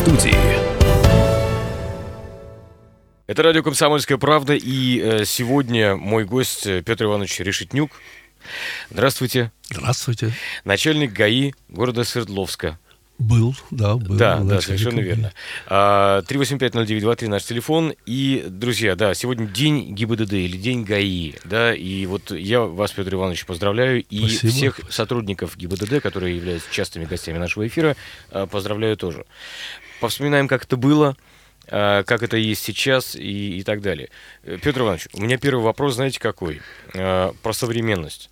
студии. Это радио «Комсомольская правда», и э, сегодня мой гость э, Петр Иванович Решетнюк. Здравствуйте. Здравствуйте. Начальник ГАИ города Свердловска. Был, да, был. Да, да, совершенно верно. 3850923 наш телефон. И, друзья, да, сегодня день ГИБДД или день ГАИ, да, и вот я вас, Петр Иванович, поздравляю, и Спасибо. всех сотрудников ГИБДД, которые являются частыми гостями нашего эфира, а, поздравляю тоже. Повспоминаем, как это было, а, как это есть сейчас и, и так далее. Э, Петр Иванович, у меня первый вопрос, знаете, какой? А, Про современность.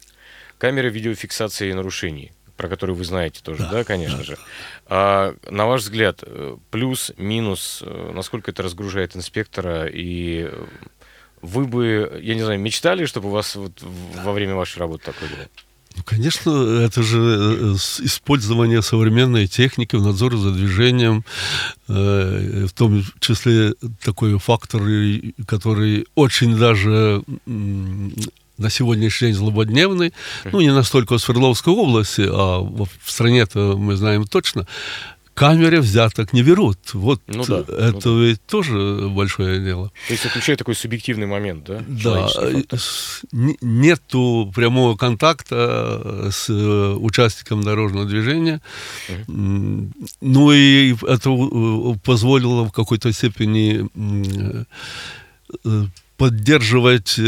Камеры видеофиксации нарушений про которые вы знаете тоже, да, Да, конечно да. же. А, на ваш взгляд, э, плюс, минус, э, насколько это разгружает инспектора, и э, вы бы, я не знаю, мечтали, чтобы у вас вот в- во время вашей работы такое было? Ну, конечно, это же э, использование современной техники в надзоре за движением, э, в том числе такой фактор, который очень даже на сегодняшний день злободневный, ну, не настолько в Свердловской области, а в стране-то мы знаем точно, камеры взяток не берут. Вот Ну да, это ну ведь тоже большое дело. То есть включает такой субъективный момент, да? Да, нету прямого контакта с э, участником дорожного движения. М, Ну и это э, позволило в какой-то степени э, поддерживать э,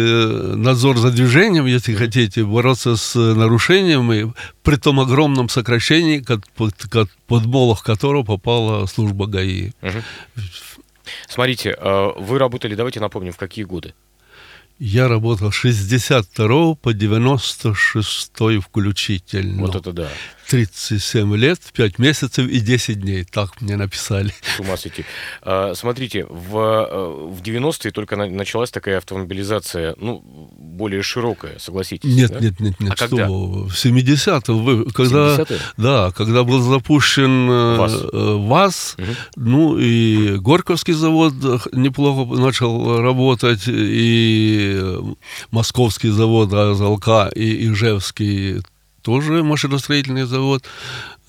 надзор за движением, если хотите, бороться с нарушениями, при том огромном сокращении, под, под, под молох которого попала служба ГАИ. Мгм. Смотрите, э, вы работали, давайте напомним, в какие годы? Я работал с 62 по 96 включительно. Вот это да, 37 лет, 5 месяцев и 10 дней. Так мне написали. с ума сойти. А, Смотрите, в, э, в 90-е только на- началась такая автомобилизация, ну, более широкая, согласитесь. Нет, да? нет, нет, нет. А что когда? В 70-м, вы- когда, 70-е? да, когда был запущен э, ВАЗ. э, ВАЗ, Мгм. ну и Горьковский завод неплохо начал работать, и Московский завод АЗЛК, и Ижевский тоже машиностроительный завод.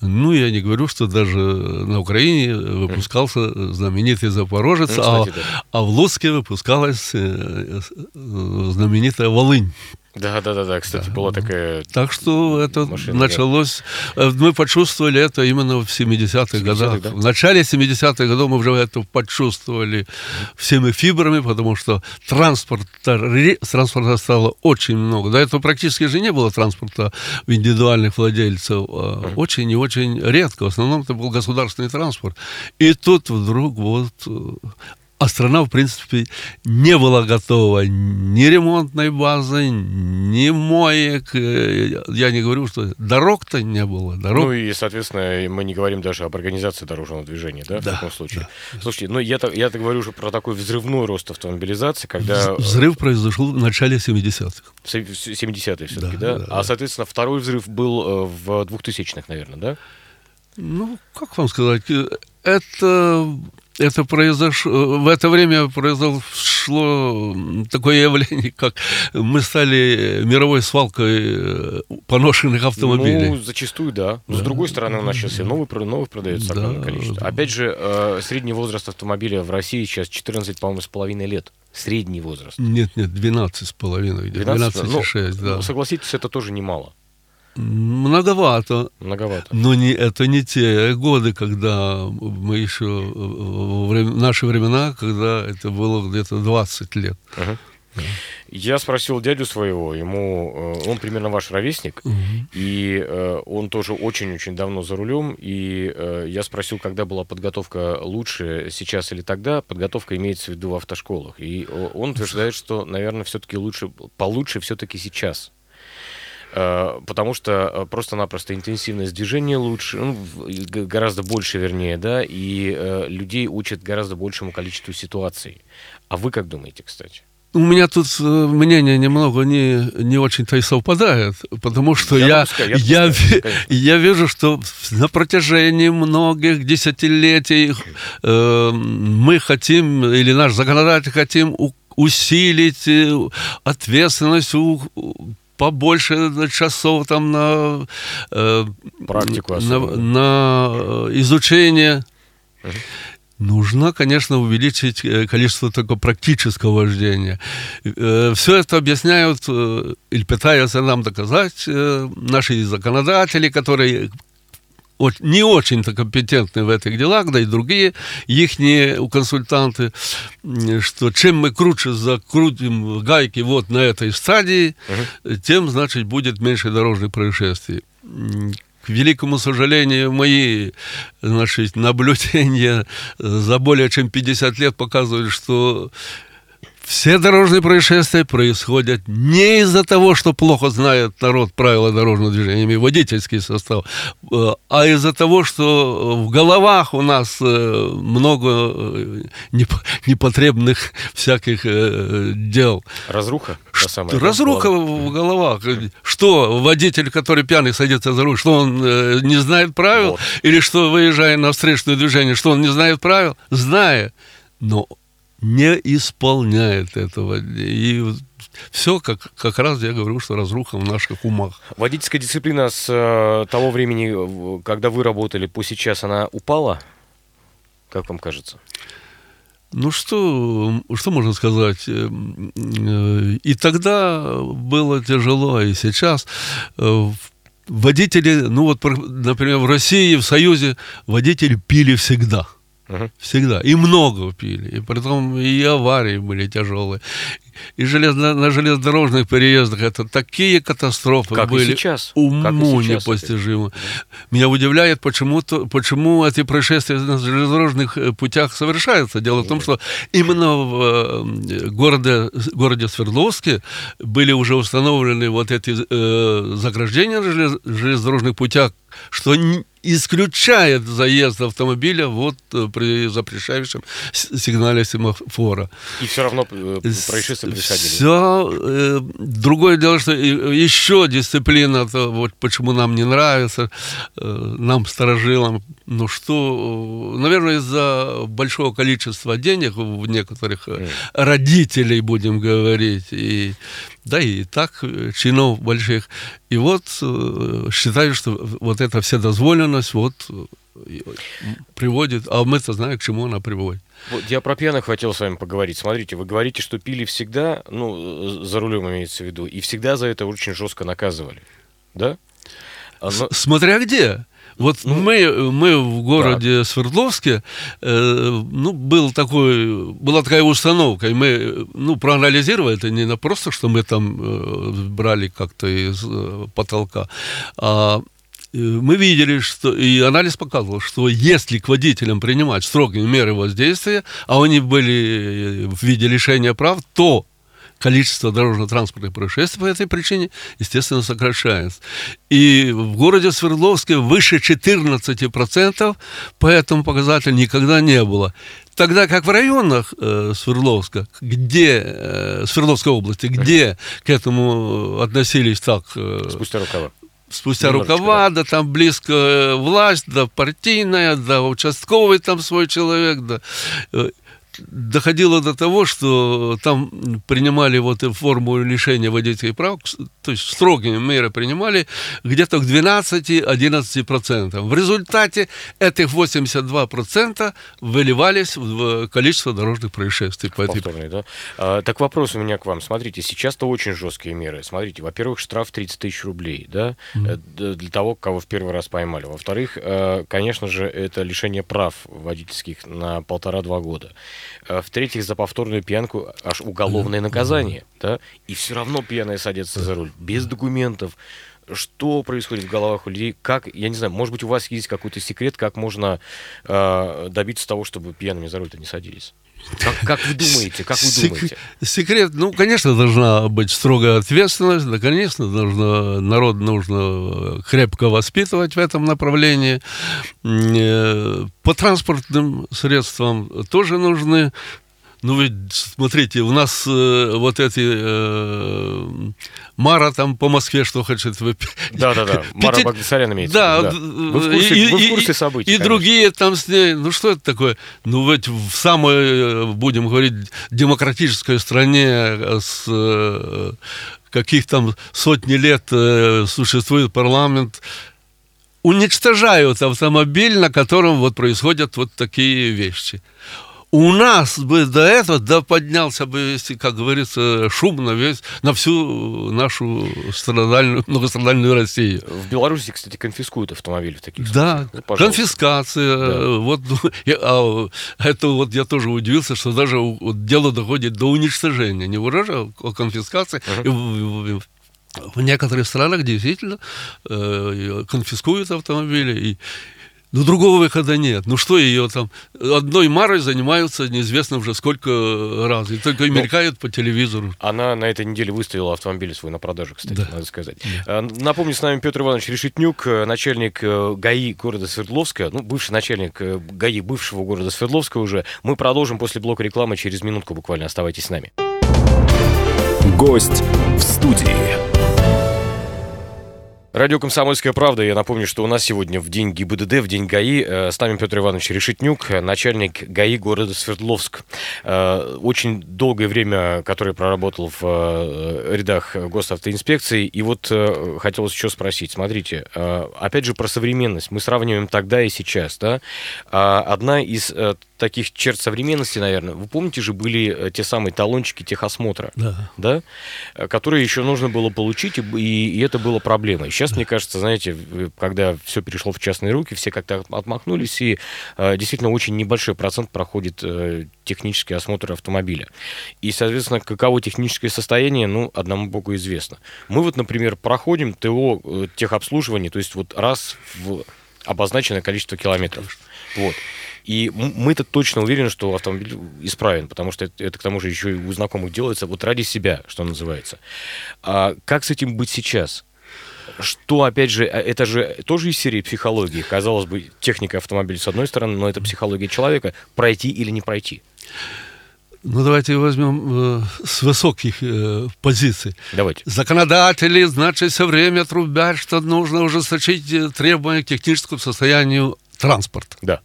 Ну, я не говорю, что даже на Украине выпускался знаменитый Запорожец, Ну, а, кстати, да. а в Луцке выпускалась э, э, знаменитая Волынь. Да, да, да, да. Кстати, была такая. Так что это Машина, началось, э, мы почувствовали это именно в 70-х 70-х, годах. да? В начале 70-х годов мы уже это почувствовали всеми фибрами, потому что транспорта, транспорта стало очень много. До этого практически же не было транспорта в индивидуальных владельцев. а Очень и очень редко. В основном это был государственный транспорт. И тут вдруг вот э, а страна, в принципе, не была готова ни ремонтной базы, ни моек. Э, Я не говорю, что дорог-то не было. Дорог... Ну и, соответственно, мы не говорим даже об организации дорожного движения, да, в Да, таком случае. Слушайте, ну я так я так говорю уже про такой взрывной рост автомобилизации, когда Взрыв произошел в начале 70-х. в се- в 70-е все-таки, да, Да, да, А, да. соответственно, второй взрыв был э, в 2000-х, наверное, да? Ну, как вам сказать, э, это, это произошло, в это время произошло такое явление, как мы стали мировой свалкой э, поношенных автомобилей. Ну, зачастую, да. Но с другой стороны, у нас сейчас и новый, про- новых продается Да, количество. да. Опять же, э, средний возраст автомобиля в России сейчас 14, по-моему, с половиной лет. Средний возраст. Нет, нет, 12 с половиной, 12, ну, 12,6, да. ну, согласитесь, это тоже немало. Многовато. Многовато. Но не, это не те годы, когда мы еще, э, время- наши времена, когда это было где-то 20 лет. Мгм. Я спросил дядю своего, ему, э, он примерно ваш ровесник, и э, он тоже очень-очень давно за рулем, и э, я спросил, когда была подготовка лучше, сейчас или тогда, подготовка имеется в виду в автошколах, и он утверждает, что, наверное, все-таки лучше, получше все-таки сейчас. Э, Потому что э, просто-напросто интенсивность движения лучше, ну, гораздо больше, вернее, да, и э, людей учат гораздо большему количеству ситуаций. А вы как думаете, кстати? У меня тут мнение немного не, не очень-то и совпадает, потому что Я я, допускаю, я я, допускаю, конечно. я вижу, что на протяжении многих десятилетий э, мы хотим, или наш законодатель хотим у- усилить ответственность у- побольше часов там на, э, Практику на, особенно. на э, изучение. Нужно, конечно, увеличить э, количество только практического вождения. Э, Все это объясняют или пытаются нам доказать наши законодатели, которые не очень-то компетентны в этих делах, да и другие их консультанты, что чем мы круче закрутим гайки вот на этой стадии, угу. тем, значит, будет меньше дорожных происшествий. К великому сожалению, мои значит, наблюдения за более чем 50 лет показывают, что все дорожные происшествия происходят не из-за того, что плохо знает народ правила дорожного движения, и водительский состав, э, а из-за того, что в головах у нас э, много э, непотребных всяких дел. Разруха? Самая, Разруха в головах. Что, водитель, который пьяный садится за руль, что он не знает правил? Вот. Или что, выезжая на встречное движение, что он не знает правил? Зная. Но не исполняет этого. И все как, как раз я говорю, что разруха в наших умах. Водительская дисциплина с э, того времени, когда вы работали, по сейчас, она упала? Как вам кажется? Ну что, что можно сказать? Э, э, и тогда было тяжело, и сейчас э, водители, ну вот, например, в России, в Союзе водители пили всегда – Угу. Всегда. И много пили. И потом и аварии были тяжелые. И железно, на железнодорожных переездах это такие катастрофы как были. И сейчас. Уму как и сейчас. Это. Меня удивляет, почему, то, почему эти происшествия на железнодорожных э, путях совершаются. Дело в том, что именно в э, городе, городе Свердловске были уже установлены вот эти э, заграждения на железнодорожных путях, что исключает заезд автомобиля вот э, при запрещающем сигнале семафора. И все равно э, происшествия происходили. Все. Э, другое дело, что еще дисциплина, то вот почему нам не нравится, нам, сторожилам, ну что, наверное, из-за большого количества денег в некоторых mm. родителей, будем говорить, и да и так чинов больших. И вот считаю, что вот эта вседозволенность вот приводит, а мы-то знаем, к чему она приводит. Вот я про пьяных хотел с вами поговорить. Смотрите, вы говорите, что пили всегда, ну, за рулем имеется в виду, и всегда за это очень жестко наказывали. Да? Но... Смотря где. Вот ну, мы, мы в городе так. Свердловске, э, ну, был такой, была такая установка, и мы, ну, проанализировали это не на просто, что мы там э, брали как-то из э, потолка, а Э, мы видели, что и анализ показывал, что если к водителям принимать строгие меры воздействия, а они были в виде лишения прав, то количество дорожно-транспортных происшествий по этой причине, естественно, сокращается. И в городе Свердловске выше 14% по этому показателю никогда не было. Тогда как в районах э, Свердловска, где, э, Свердловской области, где к этому относились так... Э, Спустя рукава спустя Немножечко, рукава, да. да там близко э, власть, да партийная, да участковый там свой человек, да э, доходило до того, что там принимали вот форму лишения водительских прав, то есть строгие меры принимали где-то к 12-11%. В результате этих 82% выливались в количество дорожных происшествий. По Повторные, да? А, так вопрос у меня к вам. Смотрите, сейчас-то очень жесткие меры. Смотрите, во-первых, штраф 30 тысяч рублей, да, mm-hmm. для того, кого в первый раз поймали. Во-вторых, э, конечно же, это лишение прав водительских на полтора-два года. Э, в-третьих, за повторную пьянку аж уголовное наказание, да, и все равно пьяные садятся за руль, без документов. Что происходит в головах у людей? Как, я не знаю, может быть, у вас есть какой-то секрет, как можно э, добиться того, чтобы пьяными за руль-то не садились? Как, как вы думаете? Как вы думаете? Секрет, ну, конечно, должна быть строгая ответственность, да, конечно, должно, народ нужно крепко воспитывать в этом направлении. Э, по транспортным средствам тоже нужны ну, ведь, смотрите, у нас э, вот эти э, Мара там по Москве что хочет. Да-да-да, Мара Пяти... Багдасарян имеется. Да, да. Вы, в курсе, и, вы в курсе событий, И, и другие там с ней, ну что это такое? Ну, ведь в самой, э, будем говорить, демократической стране э, с э, каких там сотни лет э, существует парламент, уничтожают автомобиль, на котором вот происходят вот такие вещи у нас бы до этого, да поднялся бы, если, как говорится, шум на весь, на всю нашу страдальную, многострадальную Россию. В Беларуси, кстати, конфискуют автомобили в таких да, случаях. Да, конфискация. Да. Вот, я, а, это вот я тоже удивился, что даже вот, дело доходит до уничтожения. Не угрожа, а конфискации. Uh-huh. В, в некоторых странах действительно э, конфискуют автомобили и ну, другого выхода нет. Ну, что ее там... Одной Марой занимаются неизвестно уже сколько раз. И только и ну, мелькают по телевизору. Она на этой неделе выставила автомобиль свой на продажу, кстати, да. надо сказать. Да. Напомню, с нами Петр Иванович Решетнюк, э, начальник э, ГАИ города Свердловска, ну, бывший начальник э, ГАИ бывшего города Свердловска уже. Мы продолжим после блока рекламы через минутку буквально. Оставайтесь с нами. Гость в студии. Радио «Комсомольская правда». Я напомню, что у нас сегодня в день ГИБДД, в день ГАИ, э, с нами Петр Иванович Решетнюк, начальник ГАИ города Свердловск. Э, очень долгое время, которое проработал в э, рядах госавтоинспекции. И вот хотелось еще спросить. Смотрите, опять же про современность. Мы сравниваем тогда и сейчас. Да? Одна из таких черт современности, наверное. Вы помните же, были э, те самые талончики техосмотра, да. Да? Э, которые еще нужно было получить, и, и это было проблемой. Сейчас, мне кажется, знаете, когда все перешло в частные руки, все как-то отмахнулись, и э, действительно очень небольшой процент проходит э, технический осмотр автомобиля. И, соответственно, каково техническое состояние, ну, одному богу известно. Мы вот, например, проходим ТО э, техобслуживание, то есть вот раз в обозначенное количество километров. Вот. И мы-то точно уверены, что автомобиль исправен, потому что это, это к тому же еще и у знакомых делается вот ради себя, что называется. А как с этим быть сейчас? Что, опять же, а, это же тоже из серии психологии. Казалось бы, техника автомобиля с одной стороны, но это психология человека. Пройти или не пройти. Ну, давайте возьмем э, с высоких э, позиций. Давайте. Законодатели, значит, все время трубят, что нужно ужесточить э, требования к техническому состоянию транспорта. Да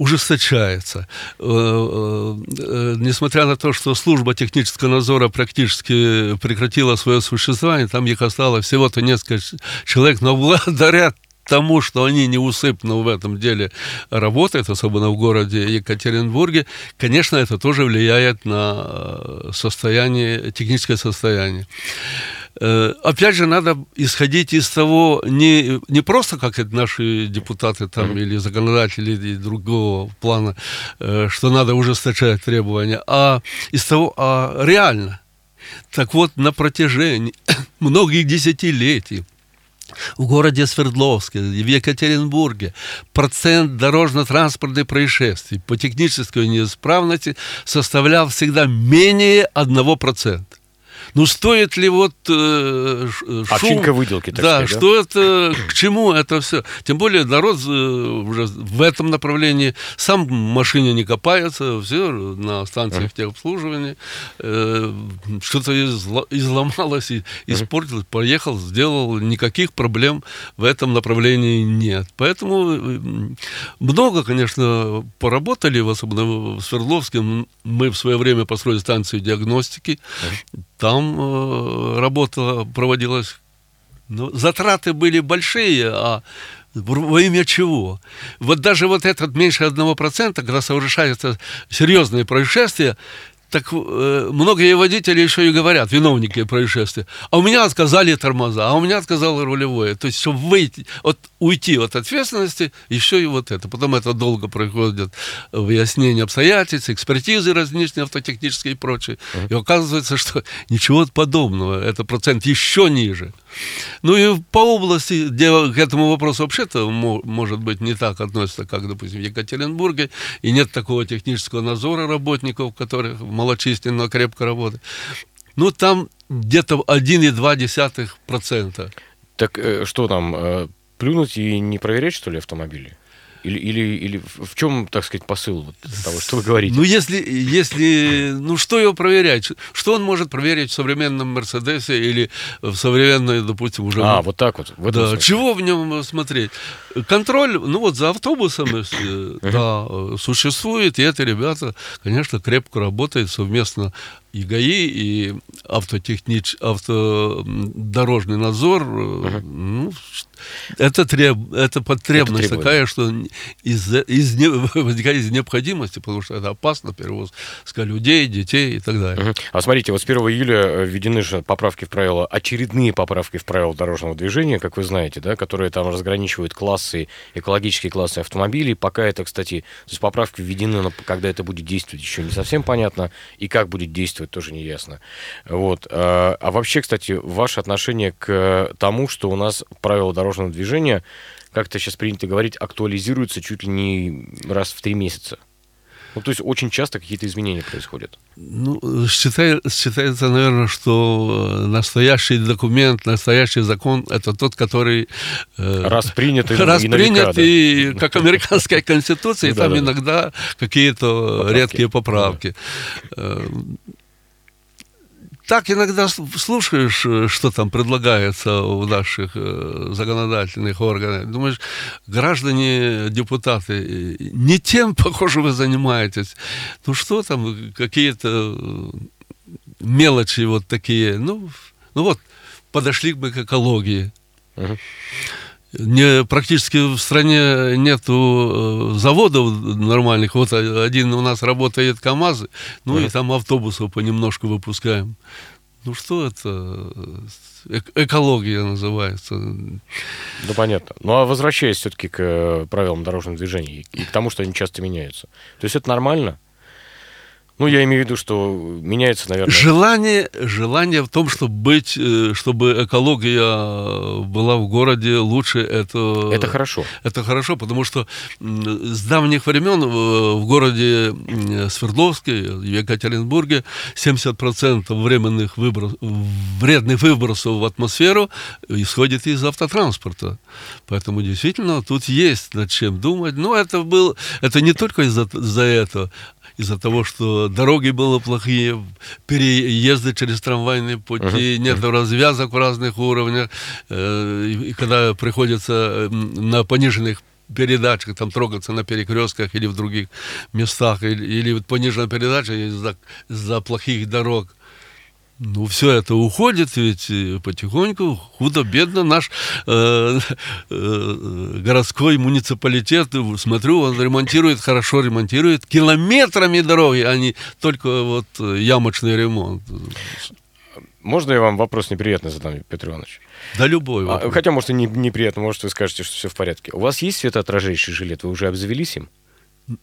ужесточается. Э, э, э, несмотря на то, что служба технического надзора практически прекратила свое существование, там их осталось всего-то несколько человек, но благодаря тому, что они неусыпно в этом деле работают, особенно в городе Екатеринбурге, конечно, это тоже влияет на состояние, техническое состояние. Э, опять же, надо исходить из того, не, не просто как это наши депутаты там или законодатели другого плана, э, что надо ужесточать требования, а из того, а реально. Так вот, на протяжении многих десятилетий в городе Свердловске, в Екатеринбурге процент дорожно-транспортных происшествий по технической неисправности составлял всегда менее 1%. Ну, стоит ли вот э, шум... Овчинка выделки, так да, сказать, да, что это, к чему это все? Тем более народ э, уже в этом направлении. Сам в машине не копается, все на станциях техобслуживания, э, что-то изломалось и испортилось, поехал, сделал, никаких проблем в этом направлении нет. Поэтому э, много, конечно, поработали, особенно в Свердловске. Мы в свое время построили станцию диагностики, там э, работа проводилась. Ну, затраты были большие, а во имя чего? Вот даже вот этот меньше одного процента, когда совершается серьезные происшествия, так э, многие водители еще и говорят, виновники происшествия, а у меня отказали тормоза, а у меня отказало рулевое. То есть, чтобы выйти, от, уйти от ответственности, еще и вот это. Потом это долго проходит выяснение обстоятельств, экспертизы различные автотехнические и прочее. И оказывается, что ничего подобного, это процент еще ниже. Ну и по области, где к этому вопросу вообще-то, может быть, не так относятся, как, допустим, в Екатеринбурге, и нет такого технического надзора работников, которые малочисленно, крепко работают. Ну, там где-то 1,2%. Так э, что там, э, плюнуть и не проверять, что ли, автомобили? Или, или, или в чем, так сказать, посыл вот того, что вы говорите? Ну, если, если, ну, что его проверять? Что он может проверить в современном Мерседесе или в современной, допустим, уже... А, вот так вот. да, смысле. чего в нем смотреть? Контроль, ну, вот за автобусом, да, существует, и это ребята, конечно, крепко работают совместно и ГАИ, и автотехнич, автодорожный надзор. Uh-huh. Ну, Это, треб... это потребность это такая, что из, из, не... возникает из необходимости, потому что это опасно, перевозка людей, детей и так далее. Угу. А смотрите, вот с 1 июля э, введены же поправки в правила, очередные поправки в правила дорожного движения, как вы знаете, да, которые там разграничивают классы, экологические классы автомобилей. Пока это, кстати, то есть поправки введены, но когда это будет действовать, еще не совсем понятно, и как будет действовать, тоже не ясно. Вот. А, а вообще, кстати, ваше отношение к тому, что у нас правила дорожного движения, как это сейчас принято говорить, актуализируются чуть ли не раз в три месяца? Ну, то есть очень часто какие-то изменения происходят. Ну, считай, считается, наверное, что настоящий документ, настоящий закон – это тот, который… Э, раз принят и Раз принят, и как американская конституция, и там иногда какие-то редкие поправки. Так иногда слушаешь, э, что там предлагается у наших э, законодательных органов. Думаешь, граждане, депутаты, э, не тем, похоже, вы занимаетесь. Ну что там, какие-то мелочи вот такие. Ну, ну вот, подошли мы к экологии. Uh-huh не, практически в стране нету э, заводов нормальных. Вот один у нас работает КАМАЗ, ну mm. и там автобусов понемножку выпускаем. Ну что это? Э экология называется. Да понятно. Ну а возвращаясь все-таки к э, правилам дорожного движения и к тому, что они часто меняются. То есть это нормально? Ну, я имею в виду, что меняется, наверное... Желание, желание в том, чтобы быть, э, чтобы экология была в городе лучше, это... Это хорошо. Это хорошо, потому что с давних времен в городе Свердловске, в Екатеринбурге 70% временных выброс, вредных выбросов в атмосферу исходит из автотранспорта. Поэтому действительно тут есть над чем думать. Но это, был, это не только из-за из этого, из-за того, что дороги были плохие, переезды через трамвайные пути, uh-huh. нет развязок в разных уровнях, и когда приходится на пониженных передачах, там трогаться на перекрестках или в других местах, или, или пониженная передача из-за, из-за плохих дорог. Ну, все это уходит, ведь э, потихоньку, худо-бедно наш э, э, городской муниципалитет, смотрю, он ремонтирует, хорошо ремонтирует, километрами дороги, а не только вот ямочный ремонт. Можно я вам вопрос неприятный задам, Петр Иванович? Да любой. А, хотя, может, и не, неприятно, может, вы скажете, что все в порядке. У вас есть светоотражающий жилет? Вы уже обзавелись им?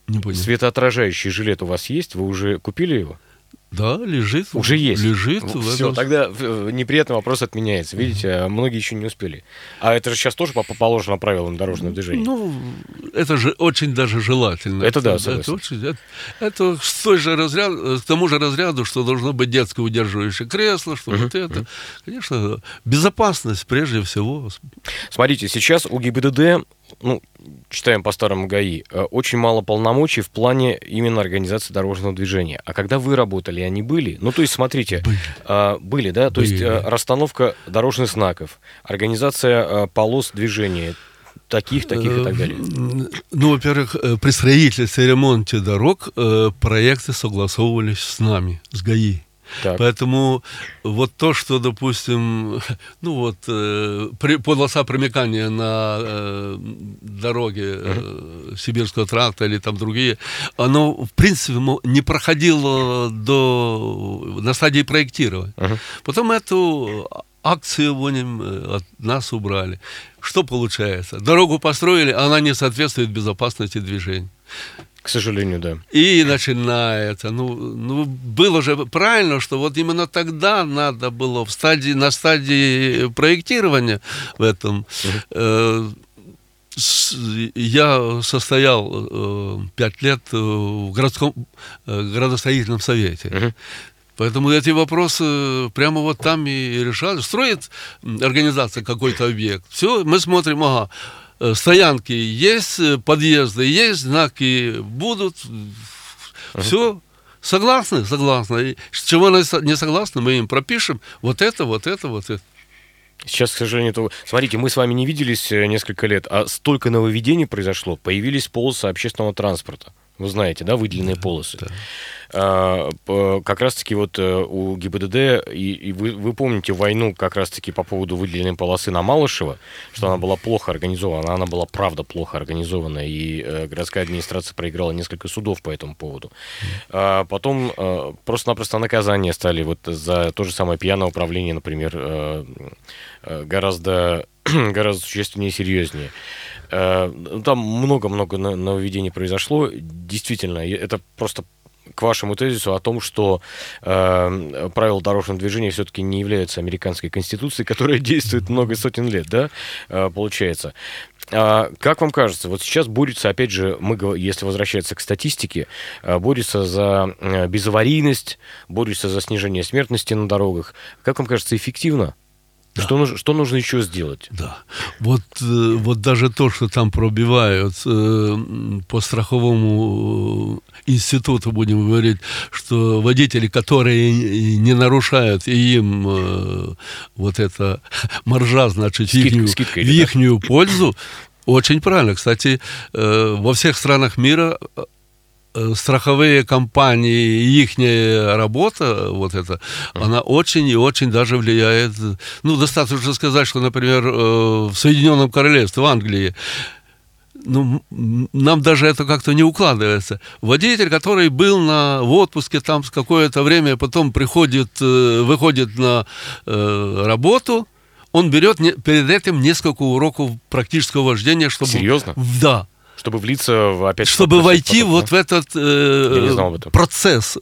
Не понял. Светоотражающий жилет у вас есть? Вы уже купили его? Да, лежит. Уже есть. Лежит. Все, тогда э, неприятный вопрос отменяется. Видите, а многие еще не успели. А это же сейчас тоже по положено правилам дорожного движения. Ну, это же очень даже желательно. Это да, согласен. Это, очень, это, это с той же разряд, к тому же разряду, что должно быть детское удерживающее кресло, что uh-huh. вот это. Uh-huh. Конечно, безопасность прежде всего. Смотрите, сейчас у ГИБДД ну, читаем по старому ГАИ, э, очень мало полномочий в плане именно организации дорожного движения. А когда вы работали, они были? Ну, то есть, смотрите, были, а, были да? То были. есть э, расстановка дорожных знаков, организация э, полос движения, таких, таких и так далее? Ну, во-первых, при строительстве и ремонте дорог проекты согласовывались с нами, с ГАИ. Так. Поэтому вот то, что, допустим, ну вот, э, при, полоса промекания на э, дороге э, Сибирского тракта или там другие, оно, в принципе, не проходило до, на стадии проектирования. Uh-huh. Потом эту акцию воним э, от нас убрали. Что получается? Дорогу построили, а она не соответствует безопасности движения. К сожалению, да. И начинается. Ну, ну, было же правильно, что вот именно тогда надо было в стадии, на стадии проектирования в этом. Э, я состоял э, пять лет в городском э, градостроительном совете. Uh-huh. Поэтому эти вопросы прямо вот там и решали. Строит организация какой-то объект. Все, мы смотрим, ага, Э, стоянки есть, э, подъезды есть, знаки будут. Все, согласны? Согласны. И с чего не согласны, мы им пропишем вот это, вот это, вот это. Сейчас, к сожалению, то... смотрите, мы с вами не виделись э, несколько лет, а столько нововведений произошло. Появились полосы общественного транспорта вы знаете, да, выделенные Да, полосы. да. А, как раз-таки вот э, у ГИБДД, и, и вы, вы помните войну как раз-таки по поводу выделенной полосы на Малышево, что она была плохо организована, она была правда плохо организована, и э, городская администрация проиграла несколько судов по этому поводу. А потом э, просто-напросто наказания стали вот за то же самое пьяное управление, например, гораздо, гораздо существеннее и серьезнее. Э, ну, Там много-много нововведений произошло. Действительно, это просто к вашему тезису о том, что э, правила дорожного движения все-таки не являются американской конституцией, которая действует много сотен лет, да, э, получается. А как вам кажется, вот сейчас борются, опять же, мы, если возвращаться к статистике, э, борются за э, безаварийность, борются за снижение смертности на дорогах. Как вам кажется, эффективно? Да. Что, нужно, что нужно еще сделать? Да. Вот, э, вот даже то, что там пробивают э, по страховому э, институту, будем говорить, что водители, которые не нарушают, и им вот эта маржа, значит, в Скидка- ихнюю, скидка в идет, да? пользу, очень правильно. Кстати, во всех странах мира страховые компании, их работа, вот это, она очень и очень даже влияет. Ну, достаточно сказать, что, например, э, в Соединенном Королевстве, в Англии, ну, нам даже это как-то не укладывается. Водитель, который был на, в отпуске там какое-то время, потом приходит, э, выходит на э, работу, он берет не- перед этим несколько уроков практического вождения, чтобы... Серьезно? Да Чтобы влиться в опять чтобы войти потом, вот да? в этот э, процесс.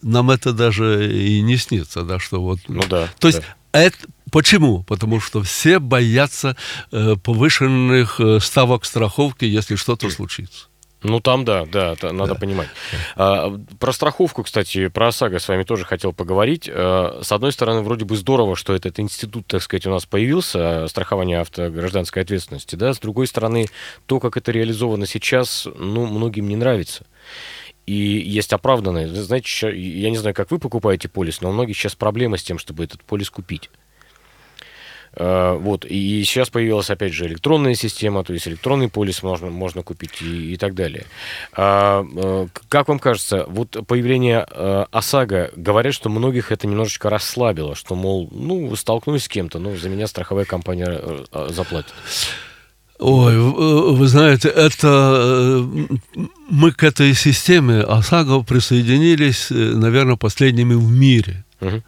Нам это даже и не снится, да, что вот. Ну да. То есть да. это почему? Потому что все боятся э, повышенных э, ставок страховки, если что-то случится. Ну там да, да, это надо Да. понимать. А, про страховку, кстати, про ОСАГО с вами тоже хотел поговорить. А, С одной стороны, вроде бы здорово, что этот институт, так сказать, у нас появился, а, страхование автогражданской ответственности, да. С другой стороны, то, как это реализовано сейчас, ну, многим не нравится. И есть оправданные. Знаете, я не знаю, как вы покупаете полис, но у многих сейчас проблема с тем, чтобы этот полис купить. Э, Вот, и сейчас появилась, опять же, электронная система, то есть электронный полис можно, можно купить и, и так далее. А, э, как вам кажется, вот появление э, ОСАГО, говорят, что многих это немножечко расслабило, что, мол, ну, столкнусь с кем-то, ну, за меня страховая компания э, заплатит. Ой, вы знаете, это мы к этой системе ОСАГО присоединились, наверное, последними в мире. Мгм.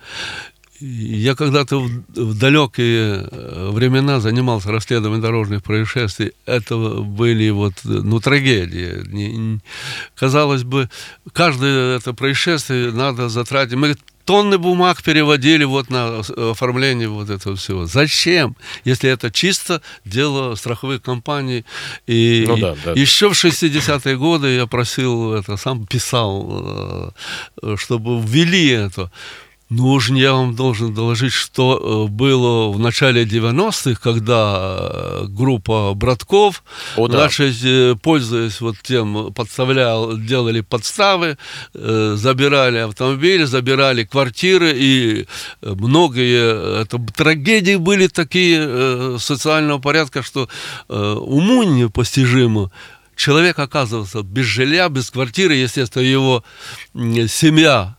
Я когда-то в, в далекие э, времена занимался расследованием дорожных происшествий. Это были вот, ну, трагедии. Не- не- казалось бы, каждое это происшествие надо затратить. Мы тонны бумаг переводили вот на э, оформление вот этого всего. Зачем, если это чисто дело страховых компаний? И Ну да, да. еще в 60-е годы я просил, это сам писал, э, чтобы ввели это. Ну уж я вам должен доложить, что э, было в начале 90-х, когда э, группа братков, О, да. значит, э, пользуясь вот тем, подставлял, делали подставы, забирали автомобили, забирали квартиры, и многие, это трагедии были такие социального порядка, что уму непостижимо. Человек оказывался без жилья, без квартиры, естественно, его семья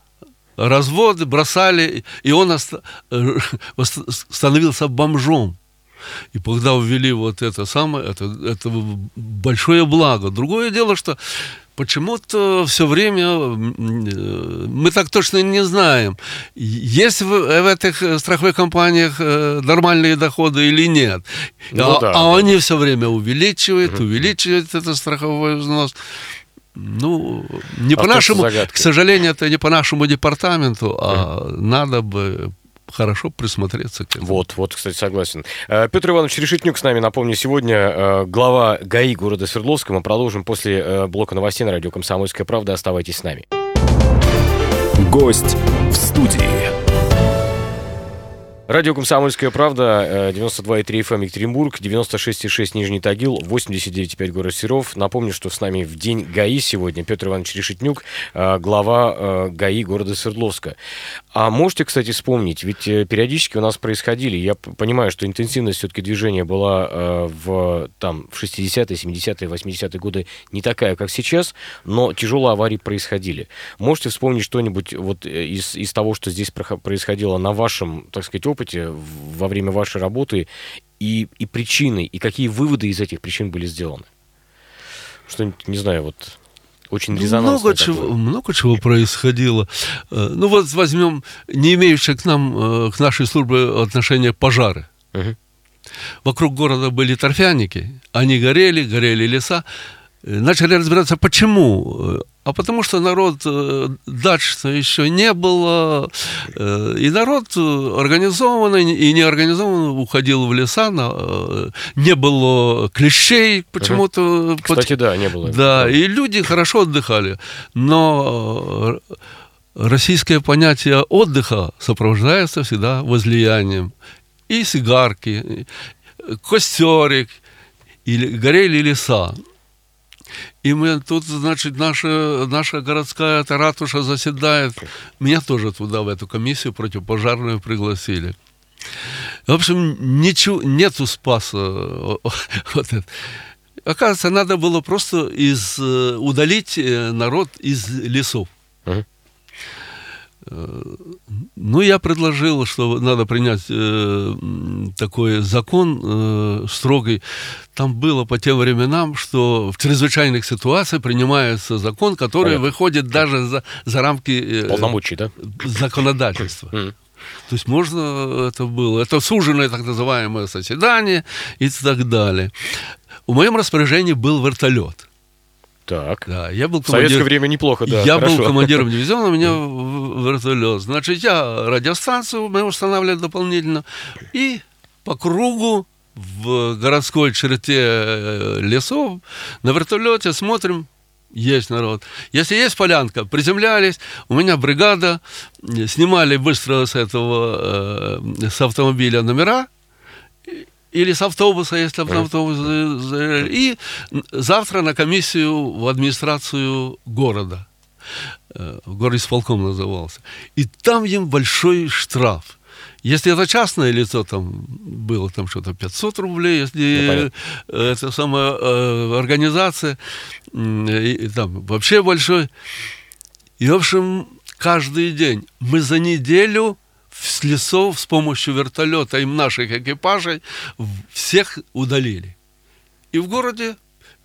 разводы, бросали, и он э, ост- становился бомжом. И когда ввели вот это самое, это, это большое благо. Другое дело, что почему-то все время, э, мы так точно не знаем, есть в, в этих страховых компаниях э, нормальные доходы или нет. Ну а да, а да. они все время увеличивают, увеличивают этот страховой взнос. Ну, не по Остается нашему, загадкой. к сожалению, это не по нашему департаменту, а надо бы хорошо присмотреться к этому. Вот, вот, кстати, согласен. Э, Петр Иванович Решетнюк с нами, напомню, сегодня э, глава ГАИ города Свердловска. Мы продолжим после э, блока новостей на радио «Комсомольская правда». Оставайтесь с нами. Гость в студии. Радио «Комсомольская правда», 92,3 FM эм Екатеринбург, 96,6 Нижний Тагил, 89,5 город Серов. Напомню, что с нами в день ГАИ сегодня Петр Иванович Решетнюк, э, глава э, ГАИ города Свердловска. А можете, кстати, вспомнить, ведь э, периодически у нас происходили, я понимаю, что интенсивность все-таки движения была в, там, в 60-е, 70-е, 80-е годы не такая, как сейчас, но тяжелые аварии происходили. Можете вспомнить что-нибудь вот из, из того, что здесь происходило на вашем, так сказать, опыте во время вашей работы и, и причины, и какие выводы из этих причин были сделаны? Что-нибудь, не знаю, вот очень ну, резонансное. Много чего, много чего происходило. Э, ну вот возьмем не имеющие к нам, э, к нашей службе отношения пожары. Угу. Вокруг города были торфяники, они горели, горели леса. Э, начали разбираться, почему а потому что народ э, дач-то еще не было, э, и народ организованный и неорганизованный уходил в леса, э, не было клещей почему-то. Угу. Кстати, под... да, не было. Да, и люди хорошо отдыхали, но российское понятие отдыха сопровождается всегда возлиянием. И сигарки, костерик, или горели леса. И мы тут, значит, наша, наша городская ратуша заседает. Меня тоже туда, в эту комиссию противопожарную пригласили. В общем, ничего, нету спаса. Вот это. Оказывается, надо было просто из, э, удалить э, народ из лесов. Uh-huh. Ну, я предложил, что надо принять э, такой закон э, строгий. Там было по тем временам, что в чрезвычайных ситуациях принимается закон, который Понятно. выходит даже за, за рамки э, полномочий, да? законодательства. То есть можно это было. Это суженное так называемое соседание и так далее. В моем распоряжении был вертолет. Так. Да, я был командир... В советское время неплохо, да. Я хорошо. был командиром дивизиона, у меня вертолет. Значит, я радиостанцию мы устанавливали дополнительно. И по кругу в городской черте э, лесов на вертолете смотрим, есть народ. Если есть полянка, приземлялись, у меня бригада, снимали быстро с этого, э, с автомобиля номера, или с автобуса, если автобус, и завтра на комиссию в администрацию города. Э, город исполком назывался. И там им большой штраф. Если это частное лицо, там было там что-то 500 рублей, если ну, это самая э, организация, и, там вообще большой. И, в общем, каждый день мы за неделю с лесов с помощью вертолета и наших экипажей всех удалили. И в городе,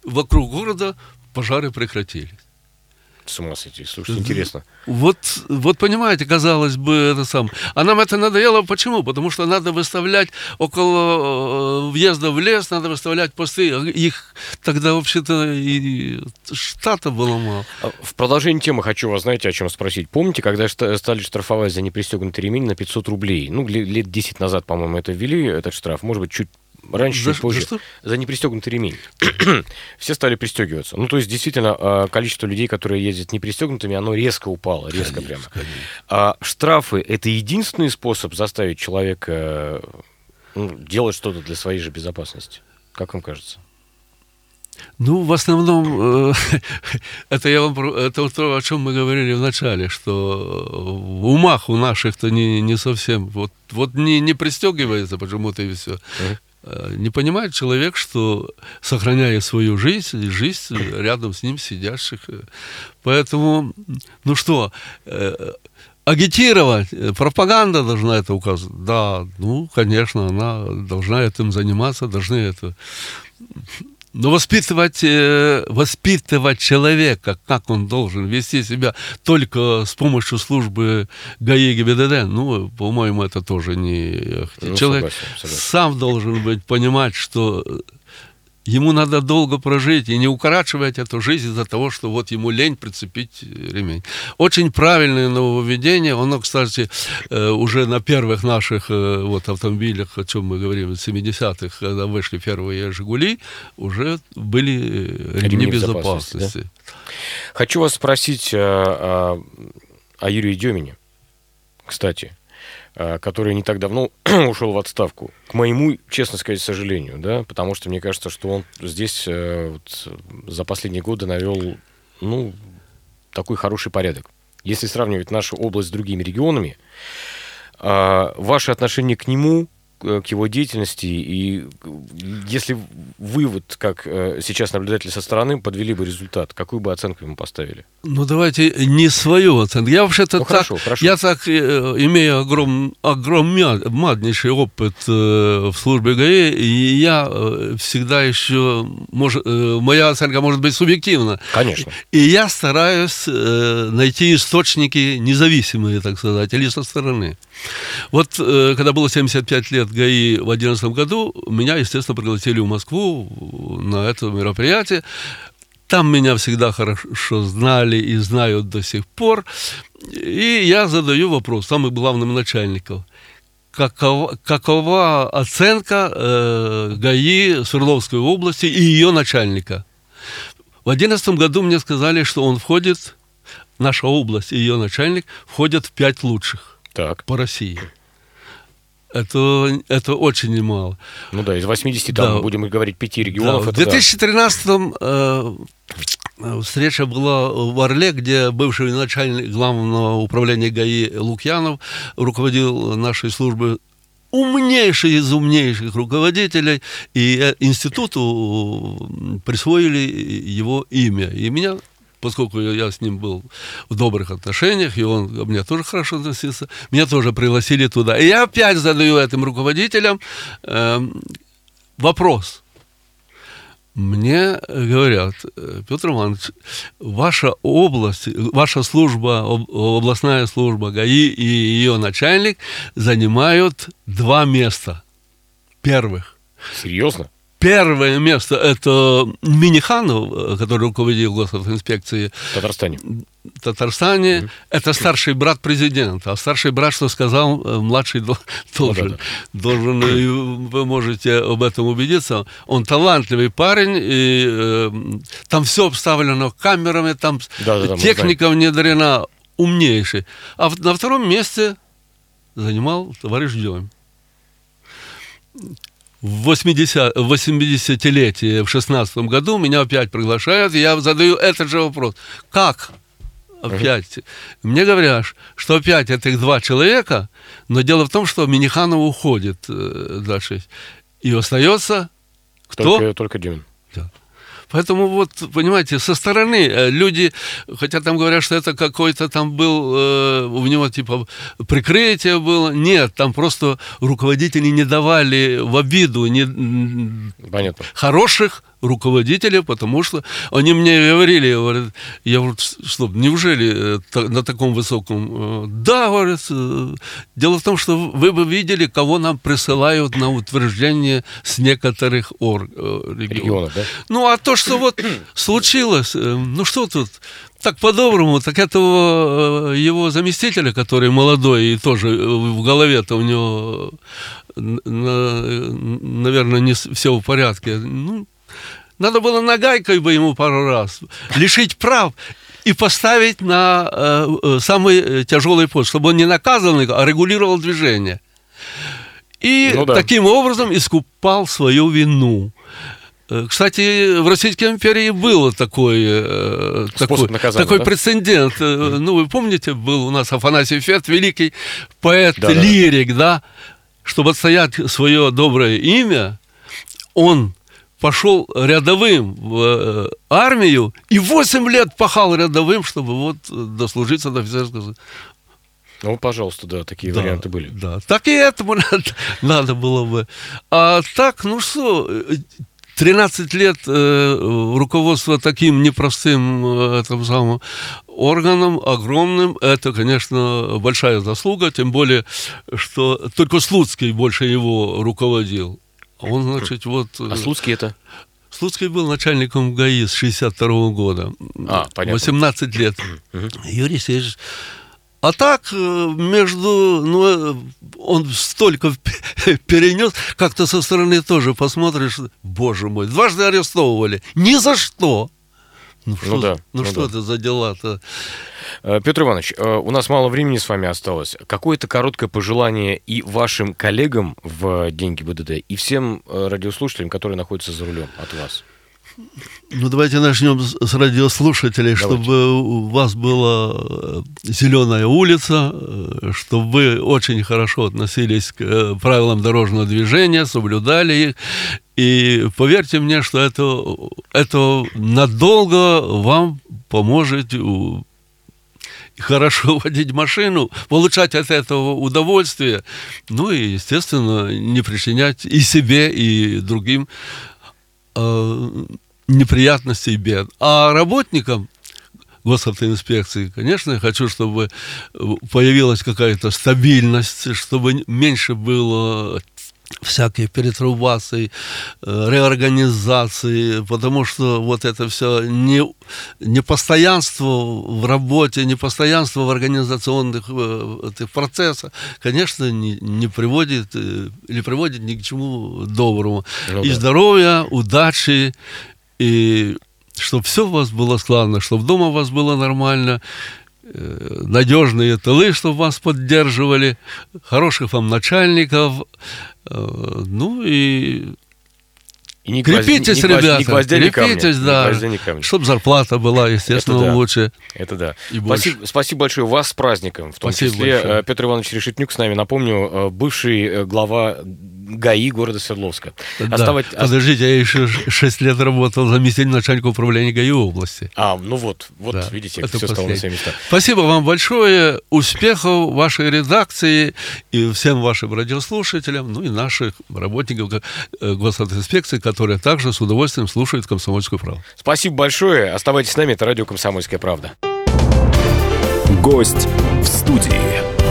вокруг города пожары прекратились. С ума сойти. Слушай, интересно. Вот, вот понимаете, казалось бы, это сам. А нам это надоело. Почему? Потому что надо выставлять около э, въезда в лес, надо выставлять посты. Их тогда вообще-то и штата было мало. А в продолжение темы хочу вас, знаете, о чем спросить. Помните, когда стали штрафовать за непристегнутый ремень на 500 рублей? Ну, лет 10 назад, по-моему, это ввели, этот штраф. Может быть, чуть раньше, за, позже, за, что? за непристегнутый ремень. Все стали пристегиваться. Ну, то есть, действительно, а, количество людей, которые ездят непристегнутыми, оно резко упало, резко конечно, прямо. Конечно. А штрафы – это единственный способ заставить человека ну, делать что-то для своей же безопасности? Как вам кажется? Ну, в основном, э, это я вам это то, о чем мы говорили в начале, что в умах у наших-то не, не совсем, вот, вот не, не пристегивается почему-то и все. Uh-huh. Э, не понимает человек, что сохраняя свою жизнь, жизнь рядом с ним сидящих. Э, поэтому, ну что, э, агитировать, пропаганда должна это указывать. Да, ну, конечно, она должна этим заниматься, должны это но воспитывать, э, воспитывать человека, как он должен вести себя только с помощью службы ГАИ и ГИБДД, ну, по-моему, это тоже не... Ну, Человек согласен, согласен. сам должен быть, понимать, что ему надо долго прожить и не укорачивать эту жизнь из-за того, что вот ему лень прицепить ремень. Очень правильное нововведение, оно, кстати, э, уже на первых наших э, вот автомобилях, о чем мы говорим, 70-х, когда вышли первые «Жигули», уже были э, ремни, безопасности. безопасности. Да? Хочу вас спросить о, о, о Юрии Демине, кстати. Э, который не так давно ушел в отставку. К моему, честно сказать, сожалению, да, потому что мне кажется, что он здесь э, вот, за последние годы навел, ну, такой хороший порядок. Если сравнивать нашу область с другими регионами, э, ваше отношение к нему к его деятельности, и если вы вот как э, сейчас наблюдатель со стороны подвели бы результат, какую бы оценку ему поставили? Ну, давайте не свою оценку. Я вообще-то ну, так, хорошо, хорошо. я так э, имею огром, огромнейший опыт в службе ГАИ, и я всегда еще, может, моя оценка может быть субъективна. Конечно. И я стараюсь найти источники независимые, так сказать, или со стороны. Вот когда было 75 лет ГАИ в 2011 году меня, естественно, пригласили в Москву на это мероприятие. Там меня всегда хорошо знали и знают до сих пор. И я задаю вопрос самым главным начальникам. Какова, какова оценка э, ГАИ Свердловской области и ее начальника? В 2011 году мне сказали, что он входит, наша область и ее начальник входят в пять лучших так. по России это, это очень немало. Ну да, из 80, да. там, будем говорить, пяти регионов. Да. В 2013-м э, встреча была в Орле, где бывший начальник главного управления ГАИ Лукьянов руководил нашей службой умнейший из умнейших руководителей, и э, институту присвоили его имя. И меня поскольку я с ним был в добрых отношениях, и он ко мне тоже хорошо относился, меня тоже пригласили туда. И я опять задаю этим руководителям э, вопрос. Мне говорят, Петр Иванович, ваша область, ваша служба, областная служба ГАИ и ее начальник занимают два места. Первых. Серьезно? Первое место это Миниханов, который руководил госинспекцией. В Татарстане. В Татарстане. Mm-hmm. Это старший брат президента. А старший брат, что сказал, э, младший должен. Ну, да, да. должен вы можете об этом убедиться. Он талантливый парень, и э, там все обставлено камерами, там да, да, техника внедрена умнейший. А на втором месте занимал товарищ Демин в 80, 80-летие в 16 году меня опять приглашают, и я задаю этот же вопрос. Как? Опять. Мне говорят, что опять этих два человека, но дело в том, что Миниханов уходит э, дальше. И остается кто? Только, только Дюмин. Поэтому вот, понимаете, со стороны э, люди, хотя там говорят, что это какой-то там был, э, у него типа прикрытие было. Нет, там просто руководители не давали в обиду не, Понятно. хороших руководителя, потому что они мне говорили, говорят, я говорю, что, неужели э, на таком высоком? Э, да, говорят, э, дело в том, что вы бы видели, кого нам присылают на утверждение с некоторых ор, регионов. регионов да? Ну, а то, что вот случилось, ну что тут, так по-доброму, так этого его заместителя, который молодой и тоже в голове-то у него, наверное, не все в порядке. Ну, надо было нагайкой бы ему пару раз лишить прав и поставить на э, э самый э, тяжелый пост, чтобы он не наказанный, а регулировал движение. И ну, да. таким образом искупал свою вину. Э, кстати, в Российской империи было такой, такой, наказания, такой да? прецедент. Ну, вы помните, был у нас Афанасий Фет, великий поэт-лирик, да, да. да? Чтобы отстоять свое доброе имя, он пошел рядовым в э, армию и 8 лет пахал рядовым, чтобы вот дослужиться до офицерского ну, пожалуйста, да, такие да, варианты были. Да, так и этому надо, надо было бы. А так, ну что, 13 лет э, руководства таким непростым э, этим самым органом, огромным, это, конечно, большая заслуга, тем более, что только Слуцкий больше его руководил. Он, значит, вот... А Слуцкий это? Слуцкий был начальником ГАИ с 62 -го года. А, понятно. 18 лет. Юрий Сергеевич а так, э, между, ну, э, он столько перенес, как-то со стороны тоже посмотришь, боже мой, дважды арестовывали, ни за что. Ну, что, ну, да, ну, ну что да. это за дела-то? Э, Петр Иванович, э, у нас мало времени с вами осталось. Какое-то короткое пожелание и вашим коллегам в «Деньги БДД», и всем э, радиослушателям, которые находятся за рулем от вас? Ну, давайте начнем с радиослушателей, давайте. чтобы у вас была зеленая улица, чтобы вы очень хорошо относились к правилам дорожного движения, соблюдали их. И поверьте мне, что это, это надолго вам поможет хорошо водить машину, получать от этого удовольствие, ну и, естественно, не причинять и себе, и другим э, неприятностей и бед. А работникам госавтоинспекции, конечно, я хочу, чтобы появилась какая-то стабильность, чтобы меньше было всякие перетрубации, э, реорганизации, потому что вот это все не, непостоянство в работе, непостоянство в организационных э, этих процессах, конечно, не, не приводит э, или приводит ни к чему доброму. Ну, и да. здоровья, удачи, и чтобы все у вас было складно, чтобы дома у вас было нормально, надежные тылы, чтобы вас поддерживали, хороших вам начальников, Э, ну и и не крепитесь, гвозди, ребята, не гвоздя, не крепитесь, камня, да, не гвоздя, чтобы зарплата была, естественно, Это да. лучше. Это да. И спасибо, спасибо большое вас с праздником, в том спасибо числе большое. Э, Петр Иванович Решетнюк с нами, напомню, э, бывший глава ГАИ города Свердловска. Да. Оставать... Подождите, я еще 6 лет работал заместителем начальника управления ГАИ области. А, ну вот, вот да, видите, это все стало на свои места. Спасибо вам большое, успехов вашей редакции и всем вашим радиослушателям, ну и наших работников э, госинспекции, которые также с удовольствием слушают «Комсомольскую правду». Спасибо большое. Оставайтесь с нами, это радио «Комсомольская правда». Гость в студии.